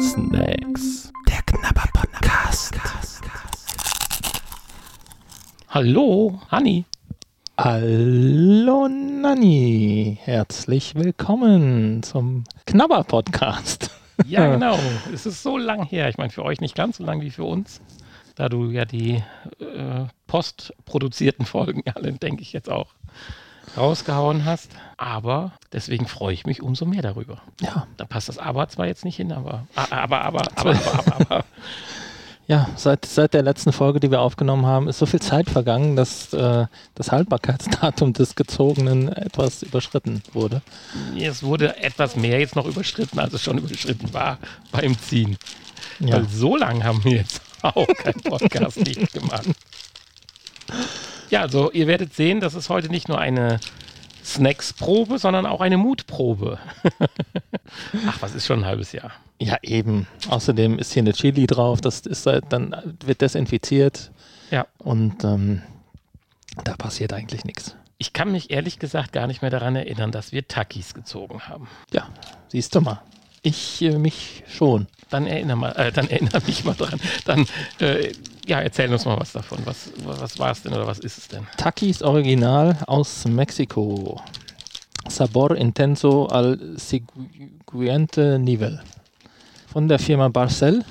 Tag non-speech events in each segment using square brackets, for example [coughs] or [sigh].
Snacks. Der Knabber Podcast. Hallo, Hanni. Hallo Nanni, herzlich willkommen zum Knabber Podcast. Ja, [laughs] genau. Es ist so lang her. Ich meine, für euch nicht ganz so lang wie für uns, da du ja die äh, postproduzierten Folgen [laughs] alle, denke ich, jetzt auch rausgehauen hast. Aber deswegen freue ich mich umso mehr darüber. Ja, Da passt das Aber zwar jetzt nicht hin, aber aber, [laughs] aber, aber, aber, aber, ja, seit, seit der letzten Folge, die wir aufgenommen haben, ist so viel Zeit vergangen, dass äh, das Haltbarkeitsdatum des Gezogenen etwas überschritten wurde. es wurde etwas mehr jetzt noch überschritten, als es schon überschritten war beim Ziehen. Ja, Weil so lange haben wir jetzt [laughs] auch keinen Podcast nicht gemacht. Ja, also ihr werdet sehen, das ist heute nicht nur eine Snacks-Probe, sondern auch eine Mutprobe. [laughs] Ach, was ist schon ein halbes Jahr? ja eben. Außerdem ist hier eine Chili drauf, das ist halt dann wird desinfiziert Ja. und ähm, da passiert eigentlich nichts. Ich kann mich ehrlich gesagt gar nicht mehr daran erinnern, dass wir Takis gezogen haben. Ja, siehst du mal. Ich äh, mich schon. Dann erinnere, mal, äh, dann erinnere mich mal dran. Dann, äh, ja, erzähl uns mal was davon. Was, was war es denn oder was ist es denn? Takis Original aus Mexiko. Sabor Intenso al Siguiente Nivel. Von der Firma Barcel.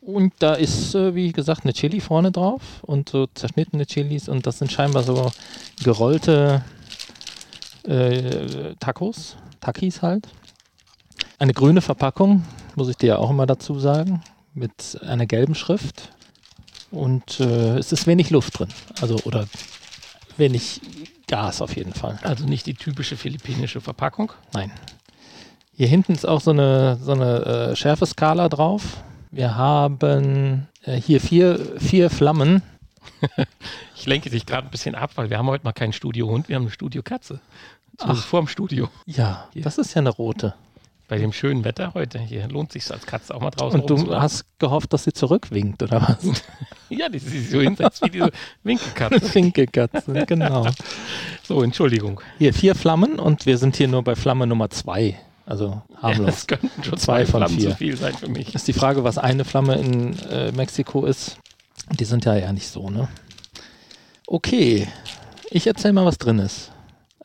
Und da ist, äh, wie gesagt, eine Chili vorne drauf und so zerschnittene Chilis und das sind scheinbar so gerollte äh, Tacos, Takis halt. Eine grüne Verpackung, muss ich dir ja auch immer dazu sagen, mit einer gelben Schrift. Und äh, es ist wenig Luft drin. Also, oder wenig Gas auf jeden Fall. Also nicht die typische philippinische Verpackung. Nein. Hier hinten ist auch so eine, so eine äh, Schärfeskala drauf. Wir haben äh, hier vier, vier Flammen. [laughs] Ich lenke dich gerade ein bisschen ab, weil wir haben heute mal keinen Studiohund, wir haben eine Studiokatze. Ach. Ach. Vorm Studio. Ja, Hier. das ist ja eine rote. Bei dem schönen Wetter heute. Hier lohnt sich als Katze auch mal draußen Und du hast gehofft, dass sie zurückwinkt, oder was? [laughs] Ja, die sich so hinsetzt wie diese Winkelkatze. [laughs] Winkelkatze, genau. [laughs] So, Entschuldigung. Hier vier Flammen und wir sind hier nur bei Flamme Nummer zwei. Also Ja, harmlos. das könnten schon Zwei zwei von Flammen vier. zu viel sein für mich. Ist die Frage, was eine Flamme in äh, Mexiko ist. Die sind ja ja nicht so, ne? Okay, ich erzähle mal, was drin ist.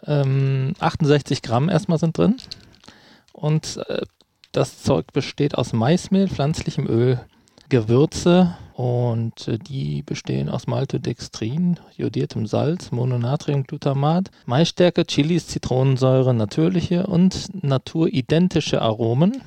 Ähm, 68 Gramm erstmal sind drin. Und äh, das Zeug besteht aus Maismehl, pflanzlichem Öl, Gewürze und äh, die bestehen aus Maltodextrin, jodiertem Salz, Mononatriumglutamat, Maisstärke, Chilis, Zitronensäure, natürliche und naturidentische Aromen,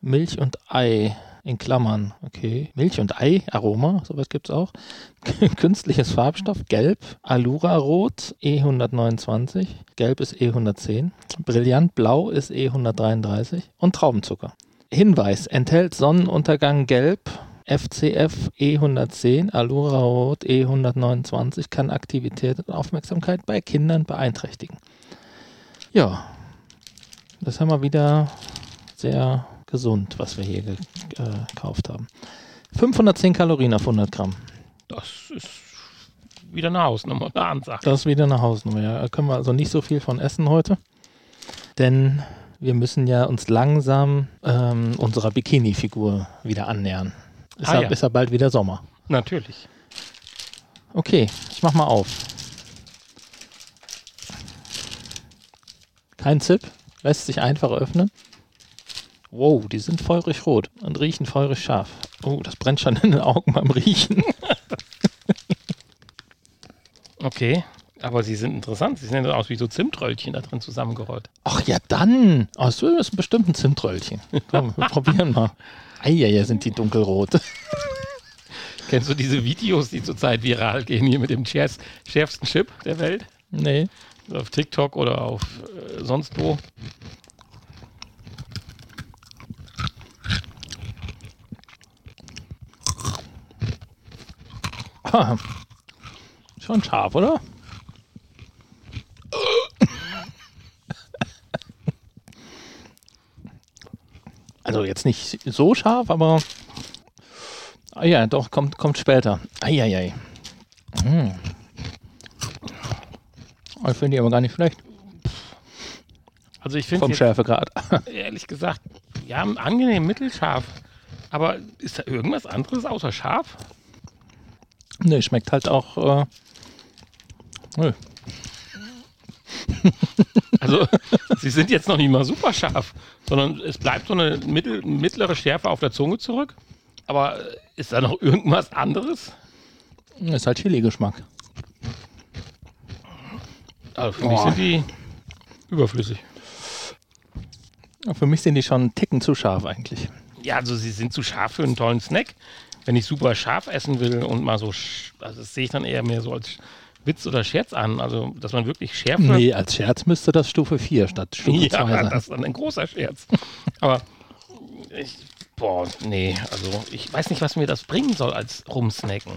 Milch und Ei in Klammern, okay. Milch und Ei, Aroma, sowas gibt es auch. [laughs] Künstliches Farbstoff, Gelb, Alura-Rot, E129, Gelb ist E110, Brillant Blau ist E133 und Traubenzucker. Hinweis, enthält Sonnenuntergang Gelb, FCF E110, Alura Rot E129, kann Aktivität und Aufmerksamkeit bei Kindern beeinträchtigen. Ja, das haben wir wieder sehr gesund, was wir hier ge äh, gekauft haben. 510 Kalorien auf 100 Gramm. Das ist wieder eine Hausnummer, eine Ansage. Das ist wieder eine Hausnummer. Ja. Da können wir also nicht so viel von essen heute. Denn wir müssen ja uns langsam ähm, unserer Bikini-Figur wieder annähern. Ist, Ah, ja, ja. ist ja bald wieder Sommer. Natürlich. Okay, ich mach mal auf. Kein Zip, lässt sich einfach öffnen. Wow, die sind feurig rot und riechen feurig scharf. Oh, das brennt schon in den Augen beim Riechen. Okay. Aber sie sind interessant. Sie sehen aus wie so Zimtröllchen da drin zusammengerollt. Ach ja, dann. Oh, das ist bestimmt ein Zimtröllchen. Komm, wir probieren mal. Eieiei, sind die dunkelrot. Kennst du diese Videos, die zurzeit viral gehen, hier mit dem schärfst- schärfsten Chip der Welt? Nee. Auf TikTok oder auf äh, sonst wo? Ah, schon scharf, oder? Also jetzt nicht so scharf, aber ah ja, doch, kommt, kommt später. Eieiei. Hm. Ich finde die aber gar nicht schlecht. Also ich finde vom Schärfegrad. [laughs] ehrlich gesagt, ja, angenehm mittelscharf. Aber ist da irgendwas anderes außer scharf? Nee, schmeckt halt auch. Äh, nö. [laughs] Also, sie sind jetzt noch nicht mal super scharf, sondern es bleibt so eine mittel, mittlere Schärfe auf der Zunge zurück. Aber ist da noch irgendwas anderes? Ist halt Chili-Geschmack. Also für mich sind die überflüssig. Für mich sind die schon einen Ticken zu scharf eigentlich. Ja, also sie sind zu scharf für einen tollen Snack. Wenn ich super scharf essen will und mal so, also das sehe ich dann eher mehr so als Witz oder Scherz an. Also, dass man wirklich Schärfe. Nee, als Scherz müsste das Stufe 4 statt Stufe 2 ja, sein. das ist dann ein großer Scherz. Aber ich, boah, nee, also ich weiß nicht, was mir das bringen soll als Rumsnacken.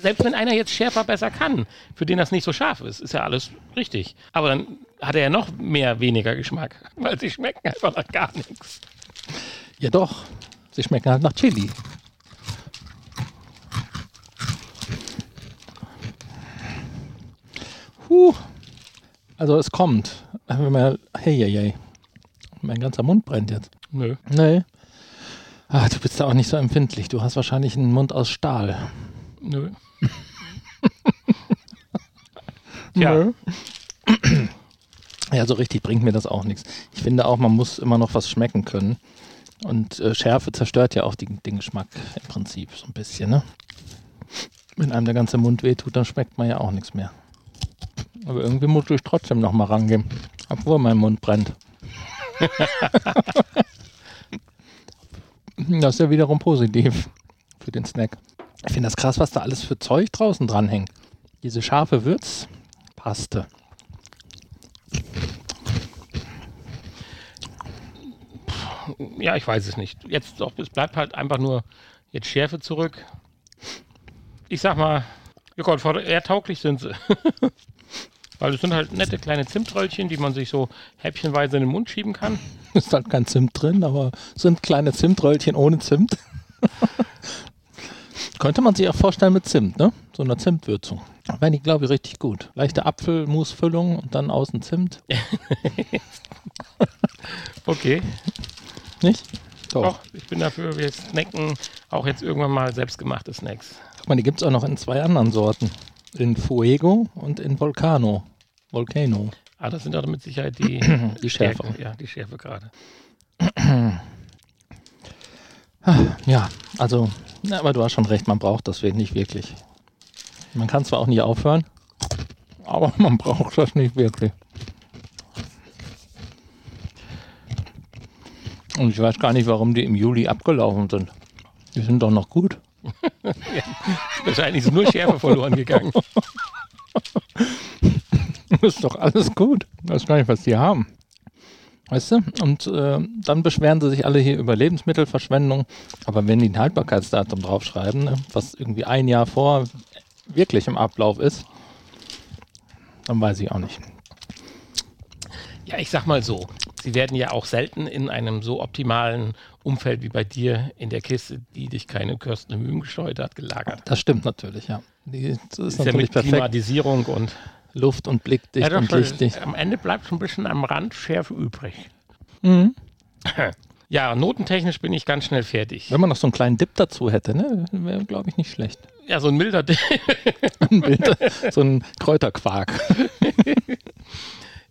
Selbst wenn einer jetzt schärfer besser kann, für den das nicht so scharf ist, ist ja alles richtig. Aber dann hat er ja noch mehr weniger Geschmack, weil sie schmecken einfach nach gar nichts. Ja doch, sie schmecken halt nach Chili. Huh. Also es kommt. Wenn man- Hey, hey, hey. Mein ganzer Mund brennt jetzt. Nö. Nee. Ach, du bist da auch nicht so empfindlich. Du hast wahrscheinlich einen Mund aus Stahl. Nö. [laughs] Tja, Nö. Ja, so richtig bringt mir das auch nichts. Ich finde auch, man muss immer noch was schmecken können. Und äh, Schärfe zerstört ja auch die, den Geschmack im Prinzip so ein bisschen, ne? Wenn einem der ganze Mund wehtut, dann schmeckt man ja auch nichts mehr. Aber irgendwie muss ich trotzdem noch mal rangehen, obwohl mein Mund brennt. [laughs] das ist ja wiederum positiv für den Snack. Ich finde das krass, was da alles für Zeug draußen dranhängt. Diese scharfe Würzpaste. ja, ich weiß es nicht. Jetzt doch, es bleibt halt einfach nur jetzt Schärfe zurück. Ich sag mal, ja Gott, eher tauglich sind sie. [laughs] Weil es sind halt nette kleine Zimtröllchen, die man sich so häppchenweise in den Mund schieben kann. [laughs] Ist halt kein Zimt drin, aber sind kleine Zimtröllchen ohne Zimt. [laughs] Könnte man sich auch vorstellen mit Zimt, ne? So eine Zimtwürzung. Wäre die, glaube ich, richtig gut. Leichte Apfelmusfüllung und dann außen Zimt. [laughs] Okay, Nicht? doch, ich bin dafür, wir snacken auch jetzt irgendwann mal selbstgemachte Snacks. Guck mal, die gibt es auch noch in zwei anderen Sorten. In Fuego und in Volcano. Volcano. Ah, das sind doch mit Sicherheit die, [clears throat] Die Schärfe. Stärke- Ja, die Schärfe gerade. Ja, also, na, aber du hast schon recht, man braucht das nicht wirklich. Man kann zwar auch nie aufhören, aber [laughs] man braucht das nicht wirklich. Und ich weiß gar nicht, warum die im Juli abgelaufen sind. Die sind doch noch gut. [laughs] Wahrscheinlich ist nur Schärfe verloren gegangen. [laughs] ist doch alles gut. Ich weiß gar nicht, was die haben. Weißt du? Und äh, dann beschweren sie sich alle hier über Lebensmittelverschwendung. Aber wenn die ein Haltbarkeitsdatum draufschreiben, ne, was irgendwie ein Jahr vor wirklich im Ablauf ist, dann weiß ich auch nicht. Ja, ich sag mal so, sie werden ja auch selten in einem so optimalen Umfeld wie bei dir in der Kiste, die dich keine und Mühen gesteuert hat, gelagert. Das stimmt natürlich, ja. Die, das ist ist ja natürlich mit perfekt. Klimatisierung und Luft und blickdicht ja, doch, und lichtdicht. am Ende bleibt schon ein bisschen am Rand Schärfe übrig. Mhm. Ja, notentechnisch bin ich ganz schnell fertig. Wenn man noch so einen kleinen Dip dazu hätte, ne, wäre, glaube ich, nicht schlecht. Ja, so ein milder Dip. [laughs] Ein so ein Kräuterquark.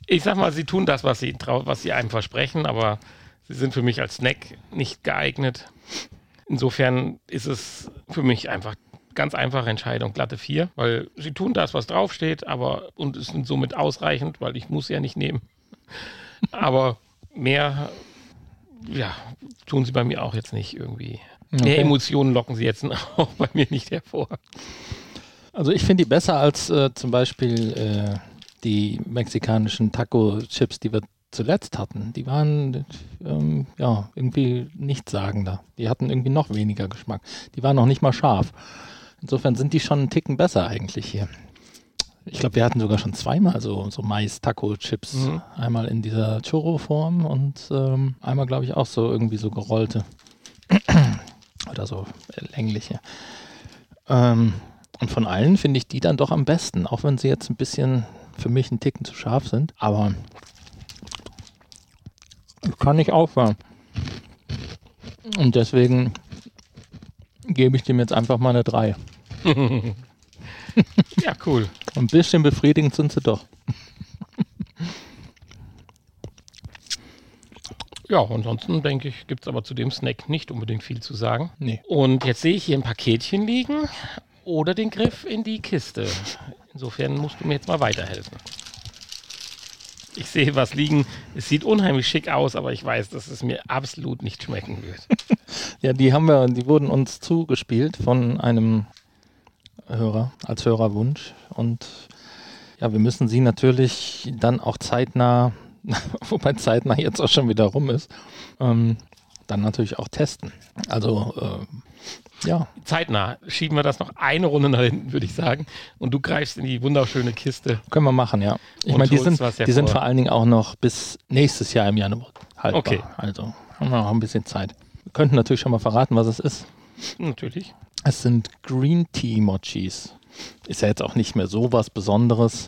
Ich sag mal, sie tun das, was sie, was sie einem versprechen, aber sie sind für mich als Snack nicht geeignet. Insofern ist es für mich einfach ganz einfache Entscheidung, glatte 4, weil sie tun das, was draufsteht, aber und es sind somit ausreichend, weil ich muss ja nicht nehmen. [laughs] Aber mehr, ja, tun sie bei mir auch jetzt nicht irgendwie. Mehr Okay. Emotionen locken sie jetzt [laughs] auch bei mir nicht hervor. Also ich finde die besser als äh, zum Beispiel äh, die mexikanischen Taco-Chips, die wir zuletzt hatten. Die waren ähm, ja irgendwie nichtssagender. Die hatten irgendwie noch weniger Geschmack. Die waren noch nicht mal scharf. Insofern sind die schon einen Ticken besser eigentlich hier. Ich glaube, wir hatten sogar schon zweimal so, so Mais-Taco-Chips. Mhm. Einmal in dieser Churro-Form und ähm, einmal, glaube ich, auch so irgendwie so gerollte. [clears throat] Oder so längliche. Ähm, und von allen finde ich die dann doch am besten, auch wenn sie jetzt ein bisschen für mich einen Ticken zu scharf sind. Aber Ich kann nicht aufhören. Und deswegen gebe ich dem jetzt einfach mal eine 3. Ja, cool. Ein bisschen befriedigend sind sie doch. Ja, ansonsten denke ich, gibt es aber zu dem Snack nicht unbedingt viel zu sagen. Nee. Und jetzt sehe ich hier ein Paketchen liegen oder den Griff in die Kiste. Insofern musst du mir jetzt mal weiterhelfen. Ich sehe was liegen. Es sieht unheimlich schick aus, aber ich weiß, dass es mir absolut nicht schmecken wird. [laughs] Ja, die haben wir, die wurden uns zugespielt von einem Hörer, als Hörerwunsch. Und ja, wir müssen sie natürlich dann auch zeitnah, [laughs] wobei zeitnah jetzt auch schon wieder rum ist, ähm, dann natürlich auch testen. Also, äh, ja, Zeitnah schieben wir das noch eine Runde nach hinten, würde ich sagen. Und du greifst in die wunderschöne Kiste. können wir machen, ja. Ich meine, die sind, die sind vor allen Dingen auch noch bis nächstes Jahr im Januar haltbar. Okay. Also haben wir noch ein bisschen Zeit. Wir könnten natürlich schon mal verraten, was es ist. Natürlich. Es sind Green Tea Mochis. Ist ja jetzt auch nicht mehr so was Besonderes.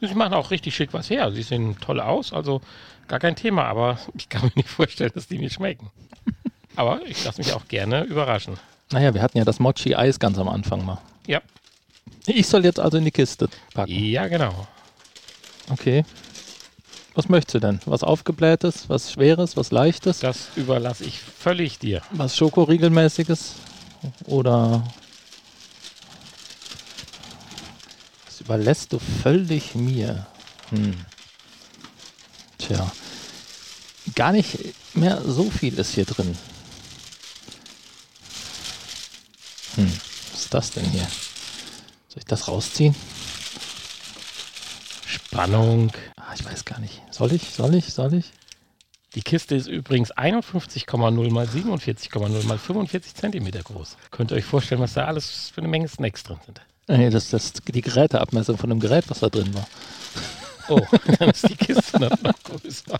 Sie machen auch richtig schick was her. Sie sehen toll aus, also gar kein Thema. Aber [laughs] ich kann mir nicht vorstellen, dass die mir schmecken. [laughs] Aber ich lasse mich auch gerne überraschen. Naja, wir hatten ja das Mochi-Eis ganz am Anfang mal. Ja, Ich soll jetzt also in die Kiste packen. ja genau. Okay. Was möchtest du denn? Was Aufgeblähtes, was Schweres, was Leichtes, Das überlasse ich völlig dir. was Schokoriegelmäßiges? Oder das überlässt du völlig mir? Hm. Tja. Gar nicht mehr so viel ist hier drin. Hm. Was ist das denn hier? Soll ich das rausziehen? Spannung. Ah, ich weiß gar nicht. Soll ich? Soll ich? Soll ich? Die Kiste ist übrigens 51,0 mal 47,0 mal 45 Zentimeter groß. Könnt ihr euch vorstellen, was da alles für eine Menge Snacks drin sind. Nee, das ist die Geräteabmessung von dem Gerät, was da drin war. Oh, [laughs] dann ist die Kiste noch noch größer.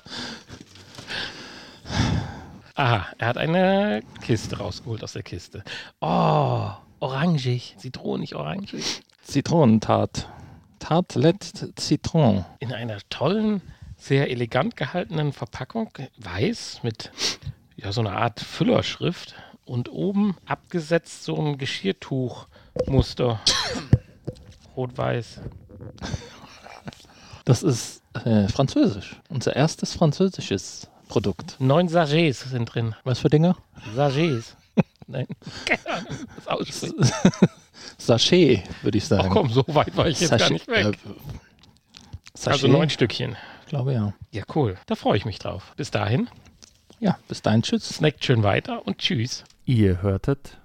Aha, er hat eine Kiste rausgeholt aus der Kiste. Oh, orangig. Zitronig orangig. Zitronentat. Tartelette Citron. In einer tollen, sehr elegant gehaltenen Verpackung. Weiß mit ja, so einer Art Füllerschrift. Und oben abgesetzt so ein Geschirrtuchmuster. [coughs] Rot-Weiß. Das ist äh, französisch. Unser erstes französisches Produkt. Neun Sachets sind drin. Was für Dinger? Sachets. [laughs] Nein, das. [laughs] Sachet, würde ich sagen. Ach komm, so weit war ich jetzt gar nicht weg. Äh, Sachet? also neun Stückchen. Ich glaube ja. Ja, cool. Da freue ich mich drauf. Bis dahin, Ja, bis dahin, tschüss. snackt schön weiter und tschüss. Ihr hörtet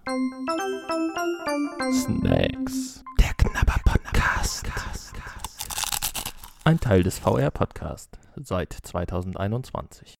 Snacks. Der Knabber Podcast. Ein Teil des VR Podcast seit 2021.